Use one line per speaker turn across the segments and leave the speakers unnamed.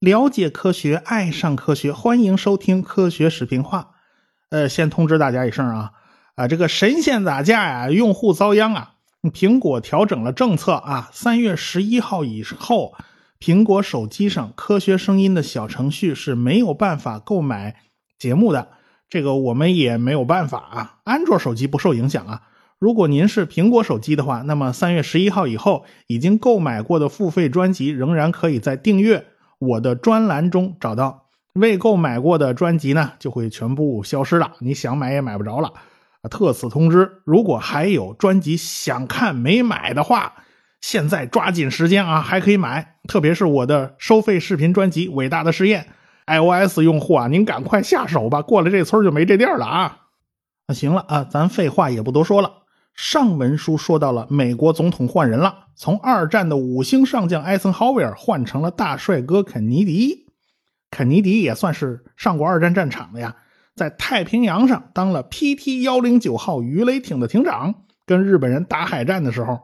了解科学，爱上科学，欢迎收听科学视频化。呃，先通知大家一声啊，啊，这个神仙打架呀，用户遭殃啊！苹果调整了政策啊，三月十一号以后，苹果手机上科学声音的小程序是没有办法购买节目的。这个我们也没有办法啊。安卓手机不受影响啊。如果您是苹果手机的话，那么三月十一号以后，已经购买过的付费专辑仍然可以在订阅。我的专栏中找到未购买过的专辑呢，就会全部消失了。你想买也买不着了。特此通知，如果还有专辑想看没买的话，现在抓紧时间啊，还可以买。特别是我的收费视频专辑《伟大的实验》，iOS 用户啊，您赶快下手吧，过了这村就没这店了啊。那行了啊，咱废话也不多说了。上文书说到了美国总统换人了，从二战的五星上将艾森豪威尔换成了大帅哥肯尼迪。肯尼迪也算是上过二战战场的呀，在太平洋上当了 PT 幺零九号鱼雷艇的艇长，跟日本人打海战的时候，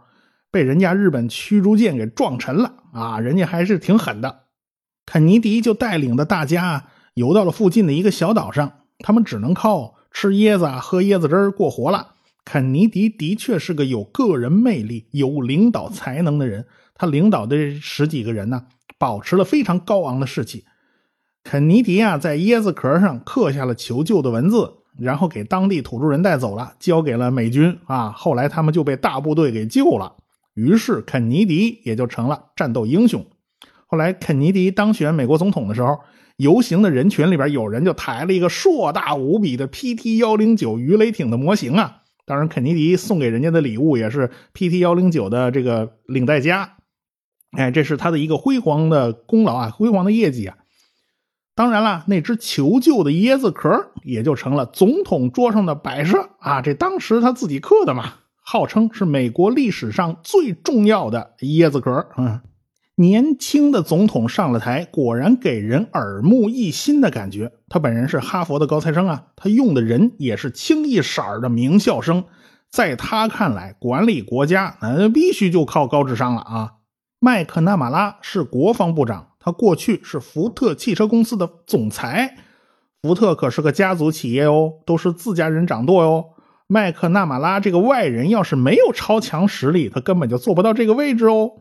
被人家日本驱逐舰给撞沉了啊，人家还是挺狠的。肯尼迪就带领着大家游到了附近的一个小岛上，他们只能靠吃椰子、喝椰子汁过活了。肯尼迪的确是个有个人魅力、有领导才能的人。他领导的十几个人呢，保持了非常高昂的士气。肯尼迪啊，在椰子壳上刻下了求救的文字，然后给当地土著人带走了，交给了美军啊。后来他们就被大部队给救了，于是肯尼迪也就成了战斗英雄。后来肯尼迪当选美国总统的时候，游行的人群里边有人就抬了一个硕大无比的 PT 幺零九鱼雷艇的模型啊。当然，肯尼迪送给人家的礼物也是 PT 幺零九的这个领带夹，哎，这是他的一个辉煌的功劳啊，辉煌的业绩啊。当然了，那只求救的椰子壳也就成了总统桌上的摆设啊，这当时他自己刻的嘛，号称是美国历史上最重要的椰子壳，嗯。年轻的总统上了台，果然给人耳目一新的感觉。他本人是哈佛的高材生啊，他用的人也是清一色的名校生。在他看来，管理国家那必须就靠高智商了啊。麦克纳马拉是国防部长，他过去是福特汽车公司的总裁。福特可是个家族企业哦，都是自家人掌舵哟。麦克纳马拉这个外人要是没有超强实力，他根本就做不到这个位置哦。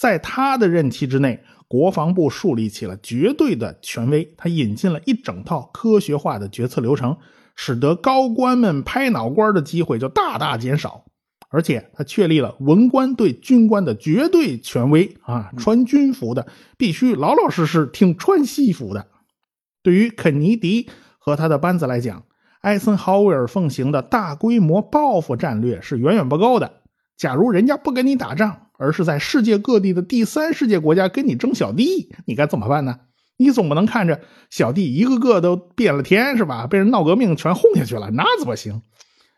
在他的任期之内，国防部树立起了绝对的权威。他引进了一整套科学化的决策流程，使得高官们拍脑瓜的机会就大大减少。而且，他确立了文官对军官的绝对权威啊，穿军服的必须老老实实听穿西服的。对于肯尼迪和他的班子来讲，艾森豪威尔奉行的大规模报复战略是远远不够的。假如人家不跟你打仗，而是在世界各地的第三世界国家跟你争小弟，你该怎么办呢？你总不能看着小弟一个个都变了天是吧？被人闹革命全轰下去了，那怎么行？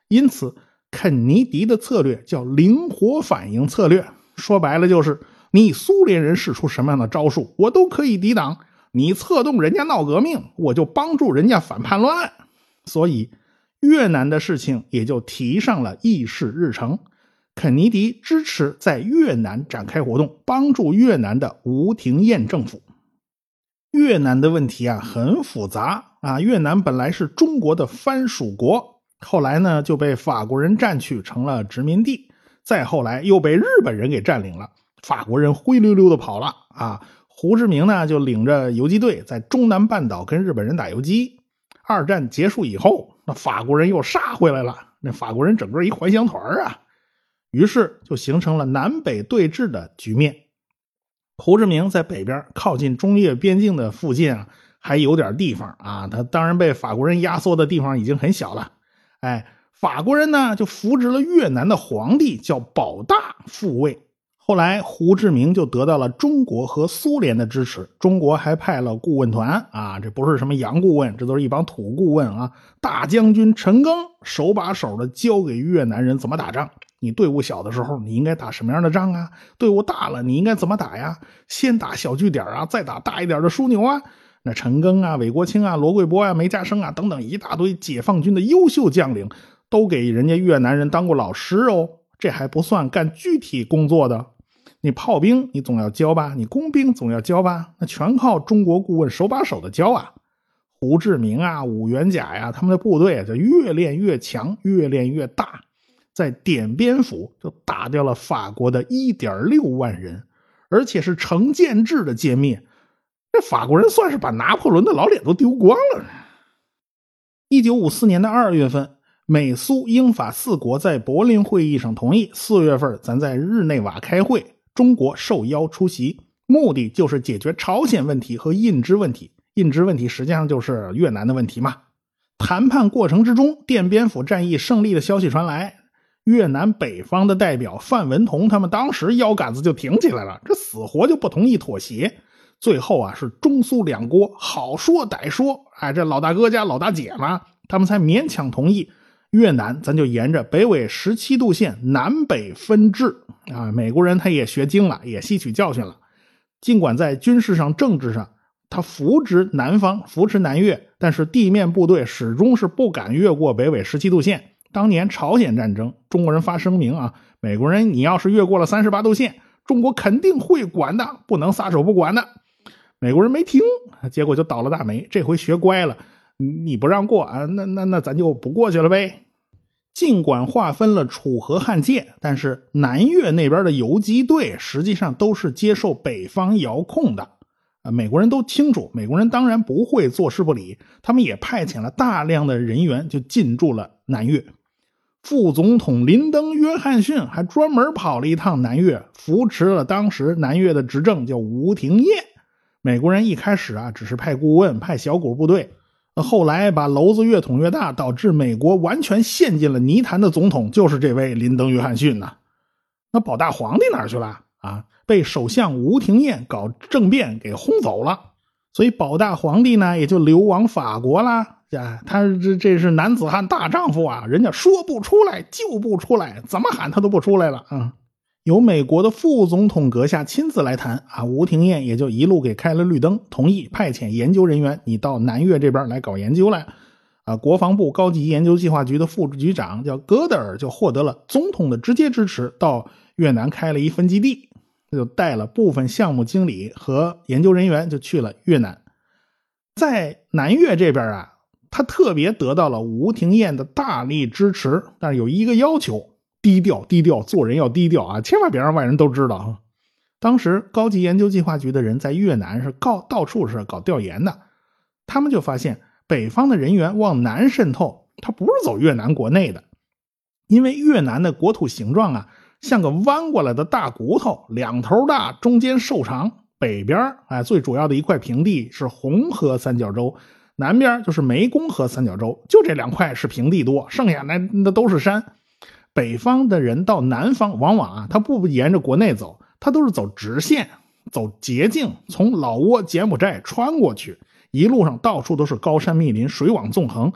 因此，肯尼迪的策略叫灵活反应策略，说白了就是你苏联人使出什么样的招数，我都可以抵挡。你策动人家闹革命，我就帮助人家反叛乱。所以，越南的事情也就提上了议事日程。肯尼迪支持在越南展开活动，帮助越南的吴廷艳政府。越南的问题啊很复杂啊，越南本来是中国的藩属国，后来呢就被法国人占去成了殖民地，再后来又被日本人给占领了，法国人灰溜溜的跑了啊。胡志明呢就领着游击队在中南半岛跟日本人打游击。二战结束以后，那法国人又杀回来了，那法国人整个一还乡团啊。于是就形成了南北对峙的局面。胡志明在北边靠近中越边境的附近啊，还有点地方啊。他当然被法国人压缩的地方已经很小了。哎，法国人呢就扶植了越南的皇帝，叫保大复位。后来胡志明就得到了中国和苏联的支持，中国还派了顾问团啊，这不是什么洋顾问，这都是一帮土顾问啊。大将军陈赓手把手的教给越南人怎么打仗。你队伍小的时候，你应该打什么样的仗啊？队伍大了，你应该怎么打呀？先打小据点啊，再打大一点的枢纽啊。那陈赓啊、韦国清啊、罗贵波啊、梅家生啊等等一大堆解放军的优秀将领，都给人家越南人当过老师哦。这还不算干具体工作的。你炮兵你总要教吧，你工兵总要教吧，那全靠中国顾问手把手的教啊。胡志明啊，武元甲呀，他们的部队就越练越强，越练越大，在点边府就打掉了法国的一点六万人，而且是成建制的歼灭。这法国人算是把拿破仑的老脸都丢光了。一九五四年的二月份，美苏英法四国在柏林会议上同意，四月份咱在日内瓦开会。中国受邀出席，目的就是解决朝鲜问题和印支问题。印支问题实际上就是越南的问题嘛。谈判过程之中，奠边府战役胜利的消息传来，越南北方的代表范文同他们当时腰杆子就挺起来了，这死活就不同意妥协。最后啊，是中苏两国好说歹说，哎，这老大哥加老大姐嘛，他们才勉强同意。越南，咱就沿着北纬十七度线南北分治啊！美国人他也学精了，也吸取教训了。尽管在军事上、政治上，他扶植南方，扶持南越，但是地面部队始终是不敢越过北纬十七度线。当年朝鲜战争，中国人发声明啊，美国人你要是越过了三十八度线，中国肯定会管的，不能撒手不管的。美国人没听，结果就倒了大霉。这回学乖了。你不让过啊？那那那咱就不过去了呗。尽管划分了楚河汉界，但是南越那边的游击队实际上都是接受北方遥控的啊。美国人都清楚，美国人当然不会坐视不理，他们也派遣了大量的人员就进驻了南越。副总统林登·约翰逊还专门跑了一趟南越，扶持了当时南越的执政，叫吴廷烨。美国人一开始啊，只是派顾问，派小股部队。后来把篓子越捅越大，导致美国完全陷进了泥潭的总统就是这位林登·约翰逊呐。那保大皇帝哪去了啊？被首相吴廷烨搞政变给轰走了，所以保大皇帝呢也就流亡法国啦。呀，他这这是男子汉大丈夫啊，人家说不出来就不出来，怎么喊他都不出来了啊。由美国的副总统阁下亲自来谈啊，吴廷艳也就一路给开了绿灯，同意派遣研究人员，你到南越这边来搞研究来。啊，国防部高级研究计划局的副局长叫戈德尔，就获得了总统的直接支持，到越南开了一分基地，就带了部分项目经理和研究人员就去了越南。在南越这边啊，他特别得到了吴廷艳的大力支持，但是有一个要求。低调，低调，做人要低调啊！千万别让外人都知道啊！当时高级研究计划局的人在越南是告到处是搞调研的，他们就发现北方的人员往南渗透，他不是走越南国内的，因为越南的国土形状啊，像个弯过来的大骨头，两头大，中间瘦长。北边哎，最主要的一块平地是红河三角洲，南边就是湄公河三角洲，就这两块是平地多，剩下那那都是山。北方的人到南方，往往啊，他不沿着国内走，他都是走直线，走捷径，从老挝、柬埔寨穿过去，一路上到处都是高山密林，水网纵横，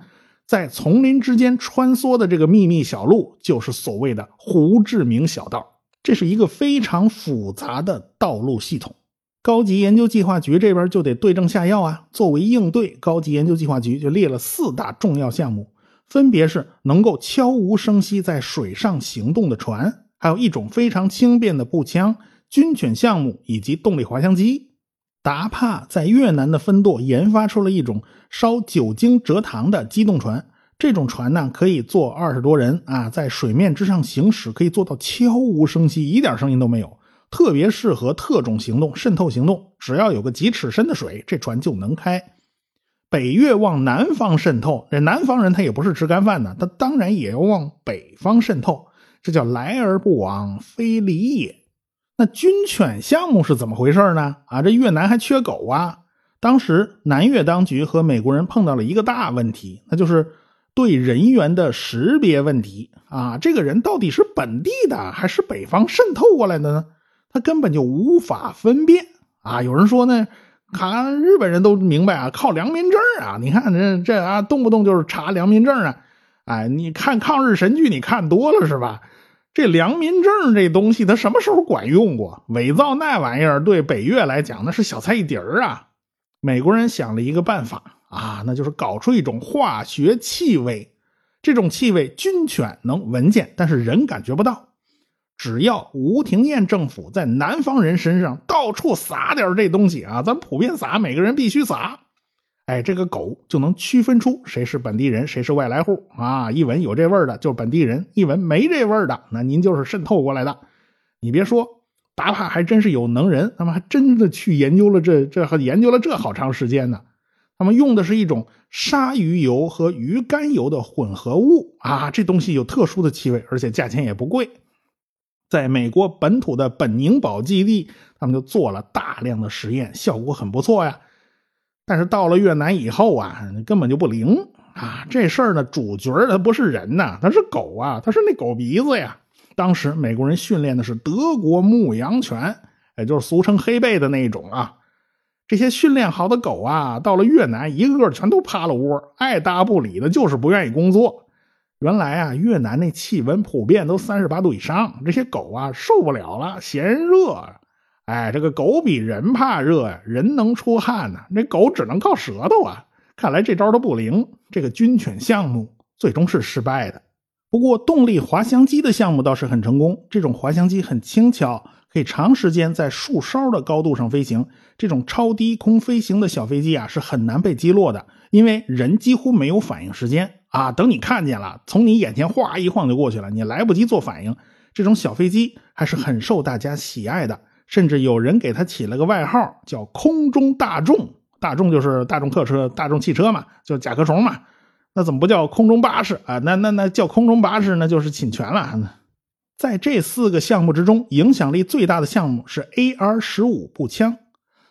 在丛林之间穿梭的这个秘密小路，就是所谓的胡志明小道。这是一个非常复杂的道路系统，高级研究计划局这边就得对症下药啊。作为应对，高级研究计划局就列了四大重要项目。分别是能够悄无声息在水上行动的船，还有一种非常轻便的步枪、军犬项目以及动力滑翔机。达帕在越南的分舵研发出了一种烧酒精蔗糖的机动船，这种船呢可以坐二十多人啊，在水面之上行驶，可以做到悄无声息，一点声音都没有，特别适合特种行动、渗透行动。只要有个几尺深的水，这船就能开。北越往南方渗透，这南方人他也不是吃干饭的，他当然也要往北方渗透，这叫来而不往非礼也。那军犬项目是怎么回事呢？啊，这越南还缺狗啊！当时南越当局和美国人碰到了一个大问题，那就是对人员的识别问题啊，这个人到底是本地的还是北方渗透过来的呢？他根本就无法分辨啊！有人说呢。看日本人都明白啊，靠良民证啊！你看这这啊，动不动就是查良民证啊！哎，你看抗日神剧，你看多了是吧？这良民证这东西，它什么时候管用过？伪造那玩意儿对北越来讲那是小菜一碟儿啊！美国人想了一个办法啊，那就是搞出一种化学气味，这种气味军犬能闻见，但是人感觉不到。只要吴廷艳政府在南方人身上到处撒点这东西啊，咱普遍撒，每个人必须撒。哎，这个狗就能区分出谁是本地人，谁是外来户啊！一闻有这味儿的，就是本地人；一闻没这味儿的，那您就是渗透过来的。你别说，达帕还真是有能人，他们还真的去研究了这这研究了这好长时间呢。他们用的是一种鲨鱼油和鱼肝油的混合物啊，这东西有特殊的气味，而且价钱也不贵。在美国本土的本宁堡基地，他们就做了大量的实验，效果很不错呀。但是到了越南以后啊，根本就不灵啊！这事儿呢，主角他不是人呐，他是狗啊，他是那狗鼻子呀。当时美国人训练的是德国牧羊犬，也就是俗称黑背的那一种啊。这些训练好的狗啊，到了越南，一个个全都趴了窝，爱搭不理的，就是不愿意工作。原来啊，越南那气温普遍都三十八度以上，这些狗啊受不了了，嫌热。哎，这个狗比人怕热呀，人能出汗呢，那狗只能靠舌头啊。看来这招都不灵，这个军犬项目最终是失败的。不过动力滑翔机的项目倒是很成功，这种滑翔机很轻巧，可以长时间在树梢的高度上飞行。这种超低空飞行的小飞机啊，是很难被击落的，因为人几乎没有反应时间啊。等你看见了，从你眼前哗一晃就过去了，你来不及做反应。这种小飞机还是很受大家喜爱的。甚至有人给它起了个外号，叫“空中大众”。大众就是大众客车、大众汽车嘛，就甲壳虫嘛。那怎么不叫空中巴士啊？那那那叫空中巴士，那就是侵权了。在这四个项目之中，影响力最大的项目是 AR 十五步枪。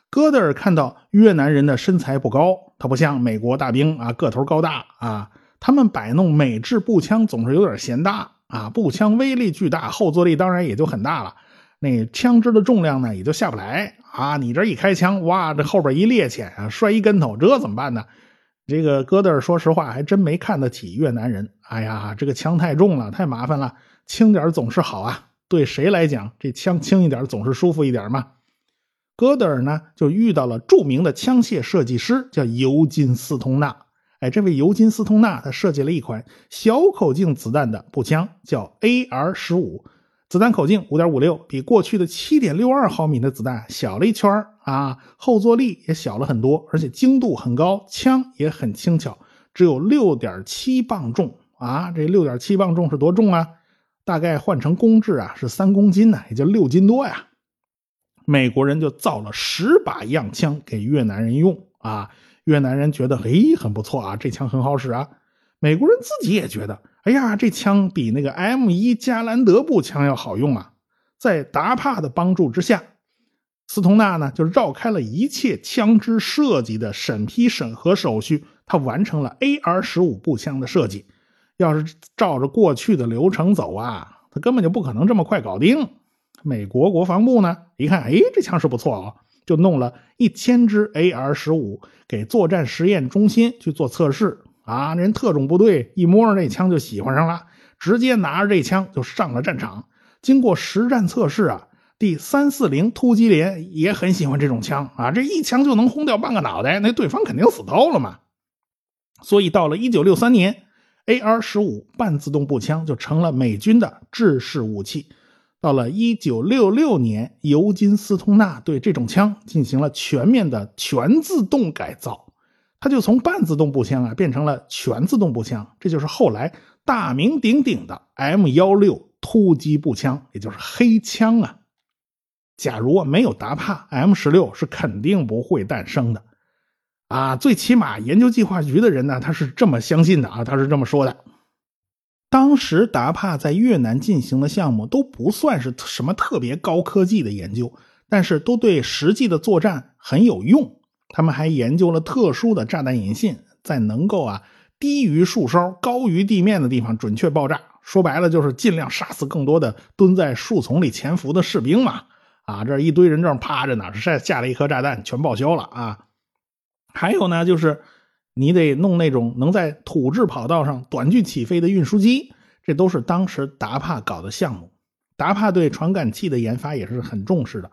戈德尔看到越南人的身材不高，他不像美国大兵啊，个头高大啊。他们摆弄美制步枪总是有点嫌大啊。步枪威力巨大，后坐力当然也就很大了。那枪支的重量呢，也就下不来啊！你这一开枪，哇，这后边一趔趄啊，摔一跟头，这怎么办呢？这个戈德尔说实话还真没看得起越南人。哎呀，这个枪太重了，太麻烦了，轻点总是好啊。对谁来讲，这枪轻一点总是舒服一点嘛。戈德尔呢，就遇到了著名的枪械设计师，叫尤金斯通纳。哎，这位尤金斯通纳，他设计了一款小口径子弹的步枪，叫 AR 十五。子弹口径五点五六，比过去的七点六二毫米的子弹小了一圈啊，后坐力也小了很多，而且精度很高，枪也很轻巧，只有六点七磅重啊！这六点七磅重是多重啊？大概换成公制啊是三公斤呢，也就六斤多呀。美国人就造了十把样枪给越南人用啊，越南人觉得嘿很不错啊，这枪很好使啊。美国人自己也觉得。哎呀，这枪比那个 M 一加兰德步枪要好用啊！在达帕的帮助之下，斯通纳呢就绕开了一切枪支设计的审批审核手续，他完成了 AR 十五步枪的设计。要是照着过去的流程走啊，他根本就不可能这么快搞定。美国国防部呢一看，哎，这枪是不错哦，就弄了一千支 AR 十五给作战实验中心去做测试。啊，人特种部队一摸着这枪就喜欢上了，直接拿着这枪就上了战场。经过实战测试啊，第三四零突击连也很喜欢这种枪啊，这一枪就能轰掉半个脑袋，那对方肯定死透了嘛。所以到了一九六三年，AR 十五半自动步枪就成了美军的制式武器。到了一九六六年，尤金斯通纳对这种枪进行了全面的全自动改造。它就从半自动步枪啊变成了全自动步枪，这就是后来大名鼎鼎的 M 幺六突击步枪，也就是黑枪啊。假如没有达帕，M 十六是肯定不会诞生的啊。最起码研究计划局的人呢，他是这么相信的啊，他是这么说的。当时达帕在越南进行的项目都不算是什么特别高科技的研究，但是都对实际的作战很有用。他们还研究了特殊的炸弹引信，在能够啊低于树梢、高于地面的地方准确爆炸。说白了就是尽量杀死更多的蹲在树丛里潜伏的士兵嘛。啊，这一堆人正趴着呢，下下了一颗炸弹，全报销了啊。还有呢，就是你得弄那种能在土质跑道上短距起飞的运输机，这都是当时达帕搞的项目。达帕对传感器的研发也是很重视的。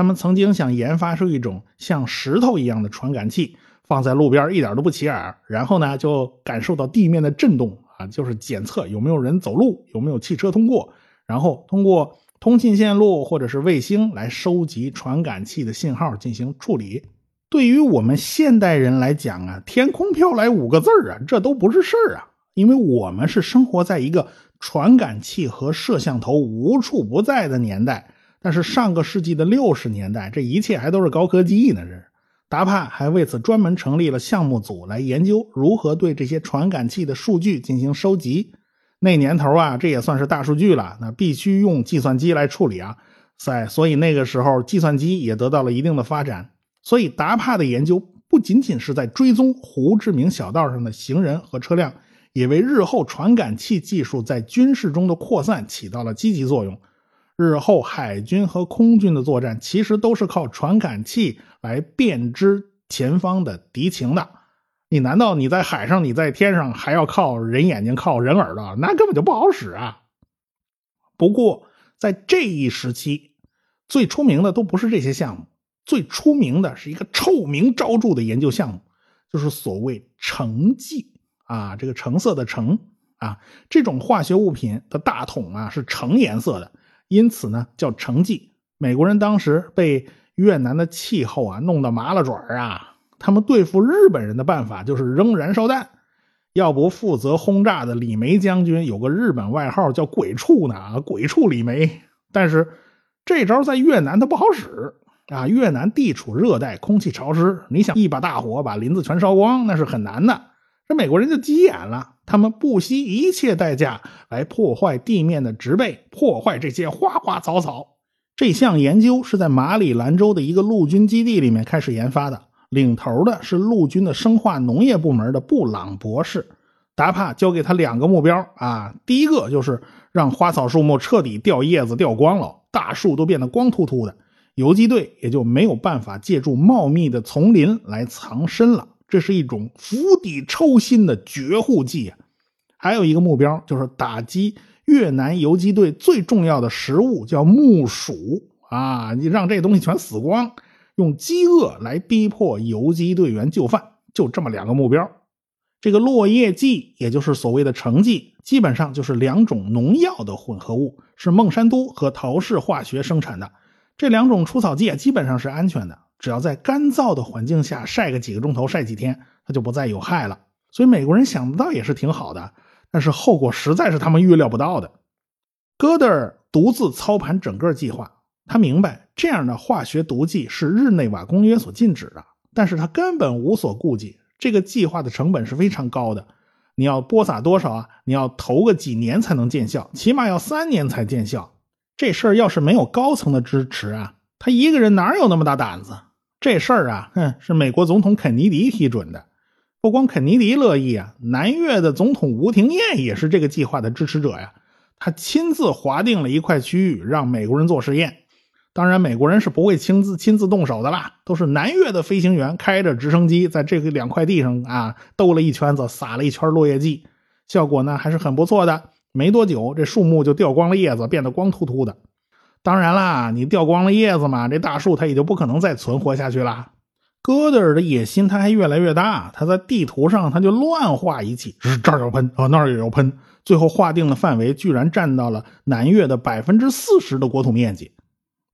他们曾经想研发出一种像石头一样的传感器，放在路边一点都不起眼，然后呢就感受到地面的震动啊，就是检测有没有人走路，有没有汽车通过，然后通过通信线路或者是卫星来收集传感器的信号进行处理。对于我们现代人来讲啊，天空飘来五个字啊，这都不是事儿啊，因为我们是生活在一个传感器和摄像头无处不在的年代。但是上个世纪的六十年代，这一切还都是高科技呢。这是达帕还为此专门成立了项目组来研究如何对这些传感器的数据进行收集。那年头啊，这也算是大数据了，那必须用计算机来处理啊。在所以那个时候，计算机也得到了一定的发展。所以达帕的研究不仅仅是在追踪胡志明小道上的行人和车辆，也为日后传感器技术在军事中的扩散起到了积极作用。日后海军和空军的作战，其实都是靠传感器来辨知前方的敌情的。你难道你在海上，你在天上还要靠人眼睛、靠人耳朵？那根本就不好使啊！不过在这一时期，最出名的都不是这些项目，最出名的是一个臭名昭著的研究项目，就是所谓橙剂啊，这个橙色的橙啊，这种化学物品的大桶啊是橙颜色的。因此呢，叫成绩。美国人当时被越南的气候啊弄得麻了爪啊，他们对付日本人的办法就是扔燃烧弹。要不负责轰炸的李梅将军有个日本外号叫“鬼畜”呢，鬼畜李梅。但是这招在越南它不好使啊，越南地处热带，空气潮湿，你想一把大火把林子全烧光，那是很难的。这美国人就急眼了。他们不惜一切代价来破坏地面的植被，破坏这些花花草草。这项研究是在马里兰州的一个陆军基地里面开始研发的，领头的是陆军的生化农业部门的布朗博士。达帕交给他两个目标啊，第一个就是让花草树木彻底掉叶子掉光了，大树都变得光秃秃的，游击队也就没有办法借助茂密的丛林来藏身了。这是一种釜底抽薪的绝户计啊！还有一个目标就是打击越南游击队最重要的食物，叫木薯啊！你让这东西全死光，用饥饿来逼迫游击队员就范，就这么两个目标。这个落叶剂，也就是所谓的橙剂，基本上就是两种农药的混合物，是孟山都和陶氏化学生产的。这两种除草剂啊，基本上是安全的。只要在干燥的环境下晒个几个钟头，晒几天，它就不再有害了。所以美国人想不到也是挺好的，但是后果实在是他们预料不到的。戈德尔独自操盘整个计划，他明白这样的化学毒剂是日内瓦公约所禁止的，但是他根本无所顾忌。这个计划的成本是非常高的，你要播撒多少啊？你要投个几年才能见效，起码要三年才见效。这事儿要是没有高层的支持啊，他一个人哪有那么大胆子？这事儿啊，哼，是美国总统肯尼迪批准的。不光肯尼迪乐意啊，南越的总统吴廷艳也是这个计划的支持者呀。他亲自划定了一块区域，让美国人做实验。当然，美国人是不会亲自亲自动手的啦，都是南越的飞行员开着直升机在这个两块地上啊兜了一圈子，撒了一圈落叶剂，效果呢还是很不错的。没多久，这树木就掉光了叶子，变得光秃秃的。当然啦，你掉光了叶子嘛，这大树它也就不可能再存活下去了。戈德尔的野心他还越来越大，他在地图上他就乱画一气，这儿要喷啊，那儿也要喷，最后划定的范围居然占到了南越的百分之四十的国土面积。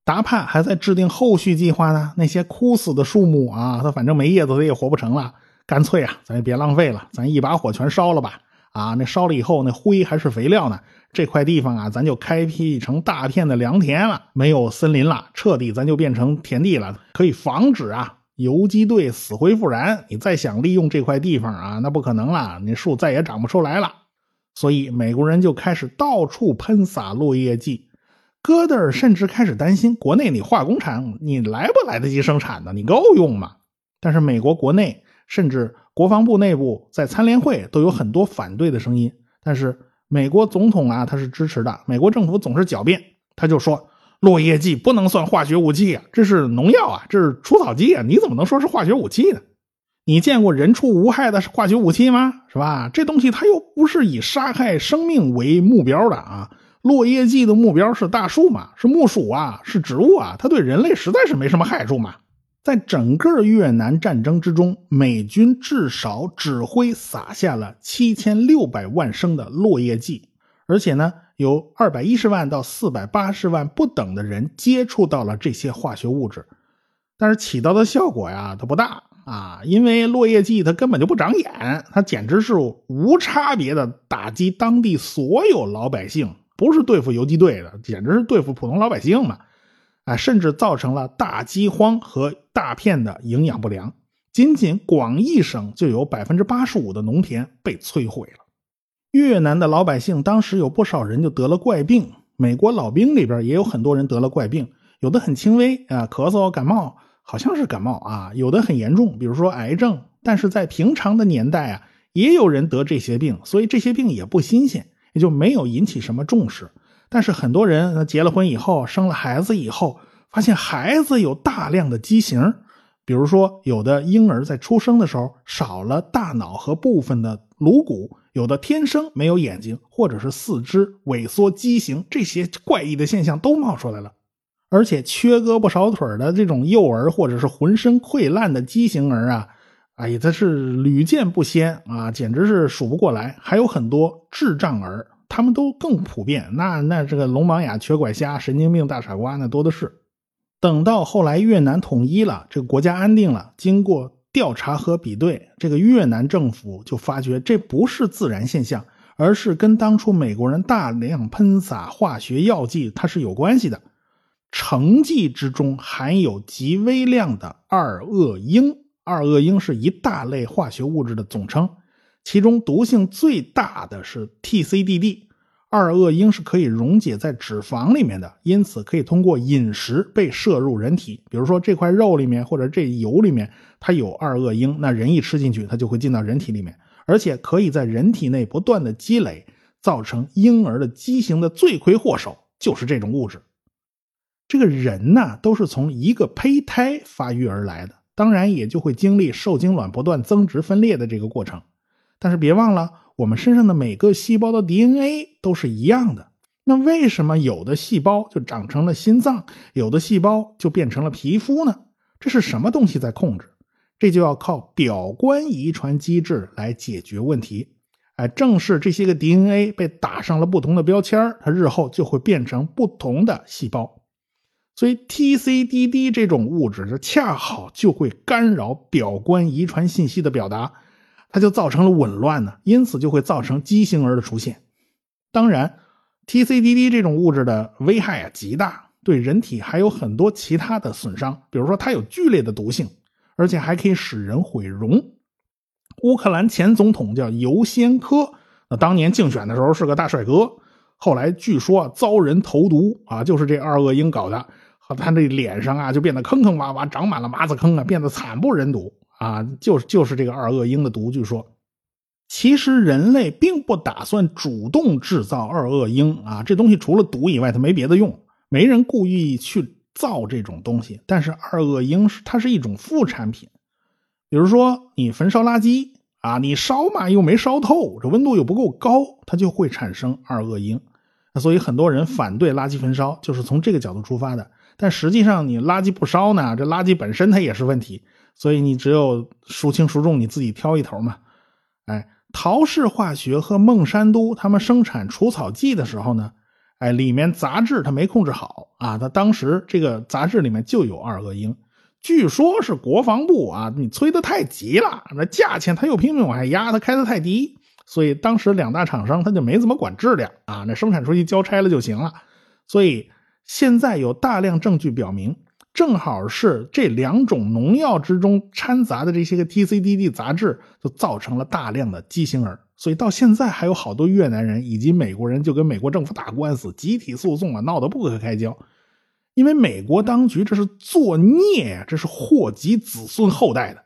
达帕还在制定后续计划呢，那些枯死的树木啊，它反正没叶子，它也活不成了，干脆啊，咱也别浪费了，咱一把火全烧了吧。啊，那烧了以后，那灰还是肥料呢。这块地方啊，咱就开辟成大片的良田了，没有森林了，彻底咱就变成田地了，可以防止啊游击队死灰复燃。你再想利用这块地方啊，那不可能了，那树再也长不出来了。所以美国人就开始到处喷洒落叶剂。戈德尔甚至开始担心，国内你化工厂你来不来得及生产呢？你够用吗？但是美国国内甚至。国防部内部在参联会都有很多反对的声音，但是美国总统啊他是支持的。美国政府总是狡辩，他就说落叶剂不能算化学武器啊，这是农药啊，这是除草剂啊，你怎么能说是化学武器呢？你见过人畜无害的化学武器吗？是吧？这东西它又不是以杀害生命为目标的啊。落叶剂的目标是大树嘛，是木薯啊，是植物啊，它对人类实在是没什么害处嘛。在整个越南战争之中，美军至少指挥撒下了七千六百万升的落叶剂，而且呢，有二百一十万到四百八十万不等的人接触到了这些化学物质，但是起到的效果呀，它不大啊，因为落叶剂它根本就不长眼，它简直是无差别的打击当地所有老百姓，不是对付游击队的，简直是对付普通老百姓嘛，啊，甚至造成了大饥荒和大片的营养不良。仅仅广义省就有百分之八十五的农田被摧毁了。越南的老百姓当时有不少人就得了怪病，美国老兵里边也有很多人得了怪病，有的很轻微啊，咳嗽、感冒，好像是感冒啊，有的很严重，比如说癌症。但是在平常的年代啊，也有人得这些病，所以这些病也不新鲜，也就没有引起什么重视。但是很多人结了婚以后，生了孩子以后，发现孩子有大量的畸形。比如说，有的婴儿在出生的时候少了大脑和部分的颅骨，有的天生没有眼睛，或者是四肢萎缩畸形，这些怪异的现象都冒出来了。而且缺胳膊少腿的这种幼儿，或者是浑身溃烂的畸形儿啊，哎呀，他是屡见不鲜啊，简直是数不过来。还有很多智障儿，他们都更普遍。那那这个聋盲哑、瘸拐瞎、神经病大傻瓜，那多的是。等到后来越南统一了，这个国家安定了，经过调查和比对，这个越南政府就发觉这不是自然现象，而是跟当初美国人大量喷洒化学药剂它是有关系的。成剂之中含有极微量的二恶英，二恶英是一大类化学物质的总称，其中毒性最大的是 TCDD。二恶英是可以溶解在脂肪里面的，因此可以通过饮食被摄入人体。比如说这块肉里面或者这油里面，它有二恶英，那人一吃进去，它就会进到人体里面，而且可以在人体内不断的积累，造成婴儿的畸形的罪魁祸首就是这种物质。这个人呢，都是从一个胚胎发育而来的，当然也就会经历受精卵不断增殖分裂的这个过程。但是别忘了。我们身上的每个细胞的 DNA 都是一样的，那为什么有的细胞就长成了心脏，有的细胞就变成了皮肤呢？这是什么东西在控制？这就要靠表观遗传机制来解决问题。哎，正是这些个 DNA 被打上了不同的标签它日后就会变成不同的细胞。所以 TCDD 这种物质，它恰好就会干扰表观遗传信息的表达。它就造成了紊乱呢，因此就会造成畸形儿的出现。当然，TCDD 这种物质的危害啊极大，对人体还有很多其他的损伤，比如说它有剧烈的毒性，而且还可以使人毁容。乌克兰前总统叫尤先科，那当年竞选的时候是个大帅哥，后来据说遭人投毒啊，就是这二恶英搞的，和他这脸上啊就变得坑坑洼洼，长满了麻子坑啊，变得惨不忍睹。啊，就是就是这个二恶英的毒。据说，其实人类并不打算主动制造二恶英啊，这东西除了毒以外，它没别的用。没人故意去造这种东西。但是二恶英是它是一种副产品，比如说你焚烧垃圾啊，你烧嘛又没烧透，这温度又不够高，它就会产生二恶英。所以很多人反对垃圾焚烧，就是从这个角度出发的。但实际上，你垃圾不烧呢，这垃圾本身它也是问题。所以你只有孰轻孰重，你自己挑一头嘛。哎，陶氏化学和孟山都他们生产除草剂的时候呢，哎，里面杂质它没控制好啊，它当时这个杂质里面就有二恶英。据说是国防部啊，你催得太急了，那价钱他又拼命往下压，他开的太低，所以当时两大厂商他就没怎么管质量啊，那生产出去交差了就行了。所以现在有大量证据表明。正好是这两种农药之中掺杂的这些个 TCDD 杂质，就造成了大量的畸形儿。所以到现在还有好多越南人以及美国人就跟美国政府打官司，集体诉讼啊，闹得不可开交。因为美国当局这是作孽呀，这是祸及子孙后代的。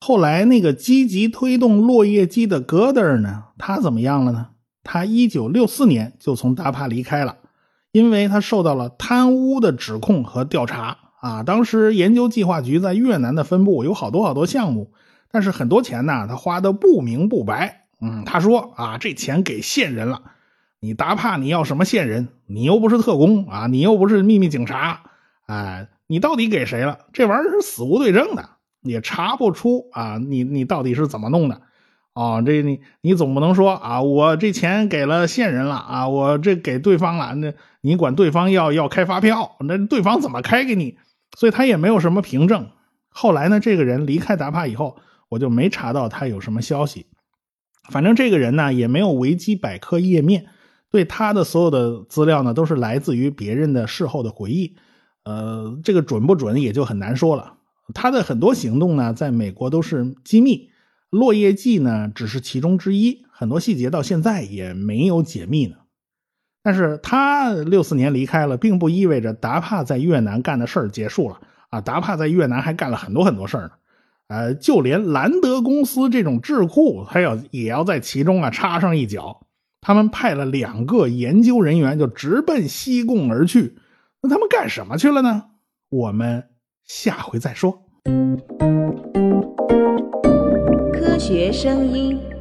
后来那个积极推动落叶机的戈德尔呢，他怎么样了呢？他一九六四年就从达帕离开了。因为他受到了贪污的指控和调查啊，当时研究计划局在越南的分部有好多好多项目，但是很多钱呢，他花的不明不白。嗯，他说啊，这钱给线人了，你达帕你要什么线人？你又不是特工啊，你又不是秘密警察，哎，你到底给谁了？这玩意儿是死无对证的，也查不出啊，你你到底是怎么弄的？哦，这你你总不能说啊，我这钱给了线人了啊，我这给对方了，那你管对方要要开发票，那对方怎么开给你？所以他也没有什么凭证。后来呢，这个人离开达帕以后，我就没查到他有什么消息。反正这个人呢，也没有维基百科页面，对他的所有的资料呢，都是来自于别人的事后的回忆。呃，这个准不准也就很难说了。他的很多行动呢，在美国都是机密。落叶记呢，只是其中之一，很多细节到现在也没有解密呢。但是他六四年离开了，并不意味着达帕在越南干的事儿结束了啊！达帕在越南还干了很多很多事儿呢，呃，就连兰德公司这种智库，他要也要在其中啊插上一脚。他们派了两个研究人员，就直奔西贡而去。那他们干什么去了呢？我们下回再说。
学声音。